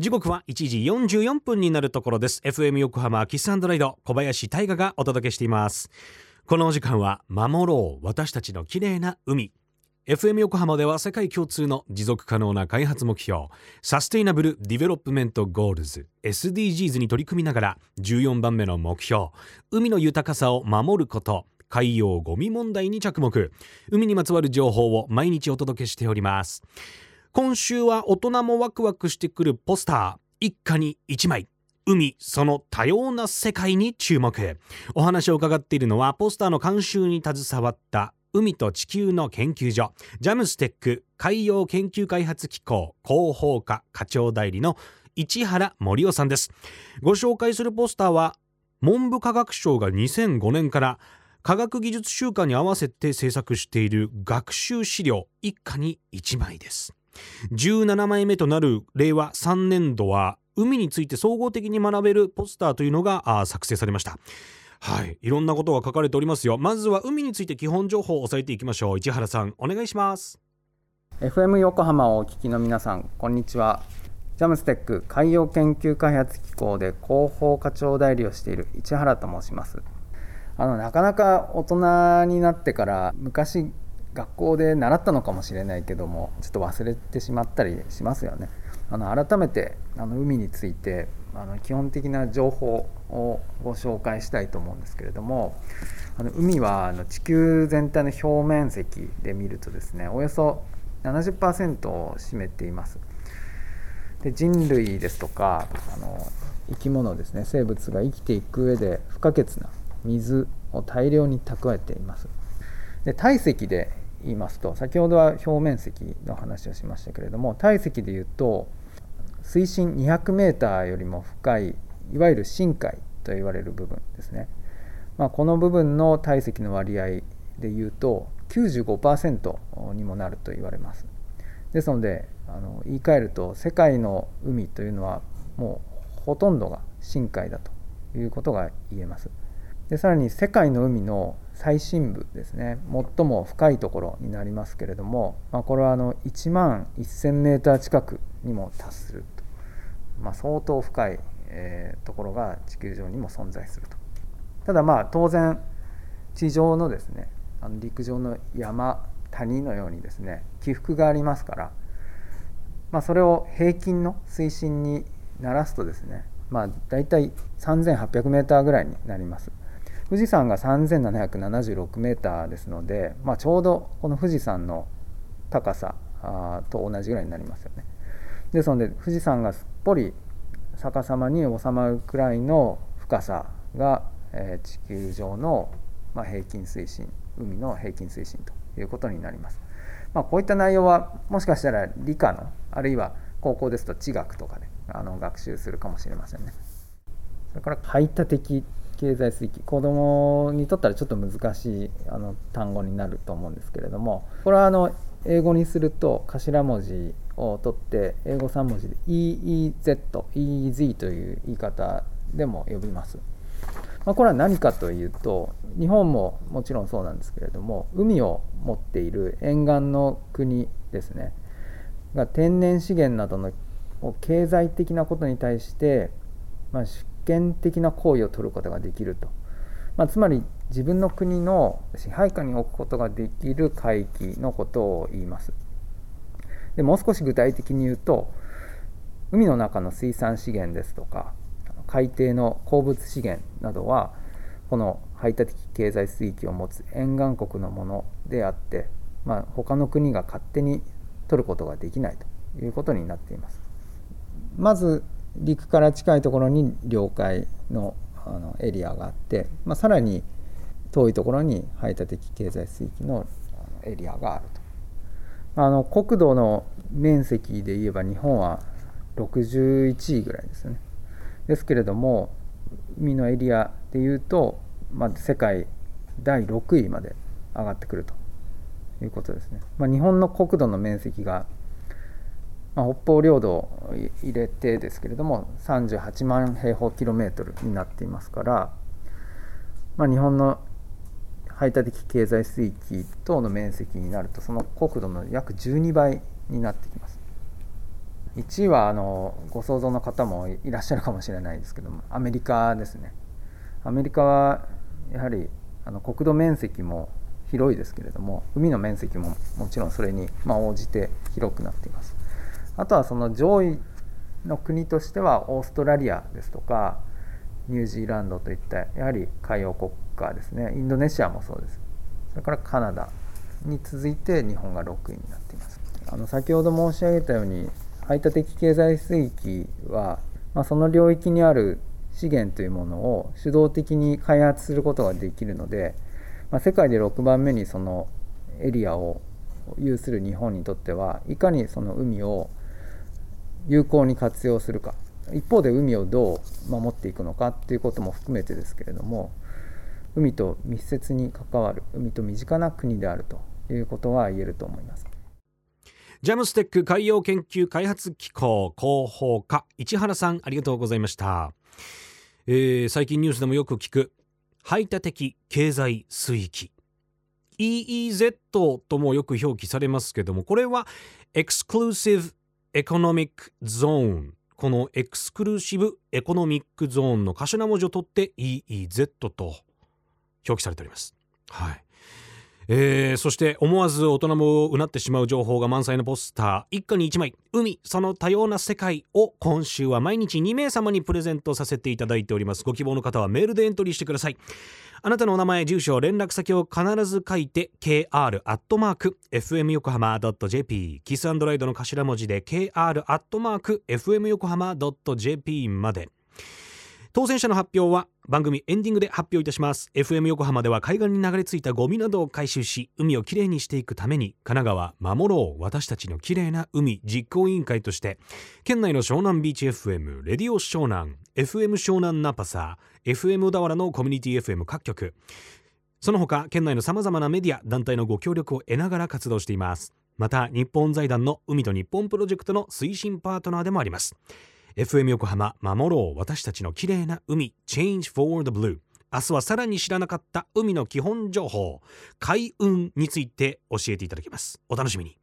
時刻は1時44分になるところです。FM 横浜 Kiss & Ride 小林大賀がお届けしています。このお時間は守ろう私たちの綺麗な海。FM 横浜では世界共通の持続可能な開発目標サステイナブル・ディベロップメント・ゴールズ SDGs に取り組みながら14番目の目標海の豊かさを守ること海洋ゴミ問題に着目。海にまつわる情報を毎日お届けしております。今週は大人もワクワクしてくるポスター。一家に一枚。海その多様な世界に注目。お話を伺っているのはポスターの監修に携わった海と地球の研究所。ジャムステック海洋研究開発機構広報課課長代理の市原森夫さんです。ご紹介するポスターは文部科学省が2005年から科学技術週間に合わせて制作している学習資料。一家に1枚です。17枚目となる令和3年度は海について総合的に学べるポスターというのが作成されましたはい、いろんなことが書かれておりますよ。まずは海について基本情報を押さえていきましょう。市原さん、お願いします。FM 横浜をお聞きの皆さん、こんにちは。ジャムステック海洋研究開発機構で広報課長代理をしている市原と申します。あのなかなか大人になってから昔学校で習ったのかもしれないけどもちょっと忘れてしまったりしますよね。あの改めてあの海についてあの基本的な情報をご紹介したいと思うんですけれどもあの海はあの地球全体の表面積で見るとですねおよそ70%を占めていますで人類ですとかあの生き物ですね生物が生きていく上で不可欠な水を大量に蓄えていますで体積で言いますと先ほどは表面積の話をしましたけれども体積でいうと水深 200m よりも深いいわゆる深海と言われる部分ですね、まあ、この部分の体積の割合でいうと95%にもなると言われます。ですのであの言い換えると世界の海というのはもうほとんどが深海だということが言えます。でさらに世界の海の最深部ですね。最も深いところになりますけれども、まあ、これはあの1万 1000m 近くにも達すると、まあ、相当深い、えー、ところが地球上にも存在すると。ただまあ当然地上のですねあの陸上の山谷のようにですね起伏がありますから、まあ、それを平均の水深にならすとですねまあ大体 3800m ぐらいになります。富士山が3776メーターですので、まあ、ちょうどこの富士山の高さと同じぐらいになりますよね。ですので富士山がすっぽり逆さまに収まるくらいの深さが、え、地球上の、ま、平均水深海の平均水深ということになります。まあ、こういった内容はもしかしたら理科のあるいは高校ですと地学とかであの学習するかもしれませんね。それから排他的経済水域子どもにとったらちょっと難しいあの単語になると思うんですけれどもこれはあの英語にすると頭文字を取って英語3文字で EEZ、EEZ という言い方でも呼びます。まあ、これは何かというと日本ももちろんそうなんですけれども海を持っている沿岸の国ですねが天然資源などの経済的なことに対して、まあ、権的な行為を取ることができると、まあ、つまり自分の国の支配下に置くことができる海域のことを言いますでもう少し具体的に言うと海の中の水産資源ですとか海底の鉱物資源などはこの排他的経済水域を持つ沿岸国のものであって、まあ、他の国が勝手に取ることができないということになっています。まず陸から近いところに領海のあのエリアがあって、まあ、さらに遠いところに排他的経済水域のエリアがあると。あの国土の面積で言えば日本は61位ぐらいですね。ですけれども海のエリアでいうと、まあ、世界第6位まで上がってくるということですね。まあ、日本の国土の面積がまあ、北方領土を入れてですけれども38万平方キロメートルになっていますから、まあ、日本の排他的経済水域等の面積になるとその国土の約12倍になってきます。1位はあのご想像の方もいらっしゃるかもしれないですけどもアメリカですね。アメリカはやはりあの国土面積も広いですけれども海の面積ももちろんそれに、ま応じて広くなっています。あとはその上位の国としてはオーストラリアですとかニュージーランドといったやはり海洋国家ですね。インドネシアもそうです。それからカナダに続いて日本が6位になっています。あの先ほど申し上げたように排他的経済水域は、まあ、その領域にある資源というものを主導的に開発することができるので、まあ、世界で6番目にそのエリアを有する日本にとってはいかにその海を有効に活用するか。一方で海をどう守っていくのかっていうことも含めてですけれども海と密接に関わる海と身近な国であるということは言えると思います。JAMSTEC 海洋研究開発機構広報課市原さんありがとうございました、えー、最近ニュースでもよく聞く排他的経済水域。EEZ ともよく表記されますけどもこれは Ex Economic Zone この Exclusive Economic Zone の頭文字を取って EEZ と表記されております。はいえー、そして思わず大人もうなってしまう情報が満載のポスター。一家に1枚。海その多様な世界を今週は毎日2名様にプレゼントさせていただいております。ご希望の方はメールでエントリーしてください。あなたのお名前住所連絡先を必ず書いて kr.fm 横浜 .jp キスアンドライドの頭文字で kr.fm 横浜 .jp まで。当選者の発表は番組エンディングで発表いたします。FM 横浜では海岸に流れ着いたゴミなどを回収し海をきれいにしていくために神奈川守ろう。私たちのきれいな海実行委員会として県内の湘南ビーチ FM レディオ湘南 FM 湘南ナパサー FM 小田原のコミュニティ FM 各局。その他県内のさまざまなメディア団体のご協力を得ながら活動しています。また日本財団の海と日本プロジェクトの推進パートナーでもあります。FM 横浜守ろう。私たちの綺麗な海。Change for the Blue 明日はさらに知らなかった海の基本情報。海運について教えていただきます。お楽しみに。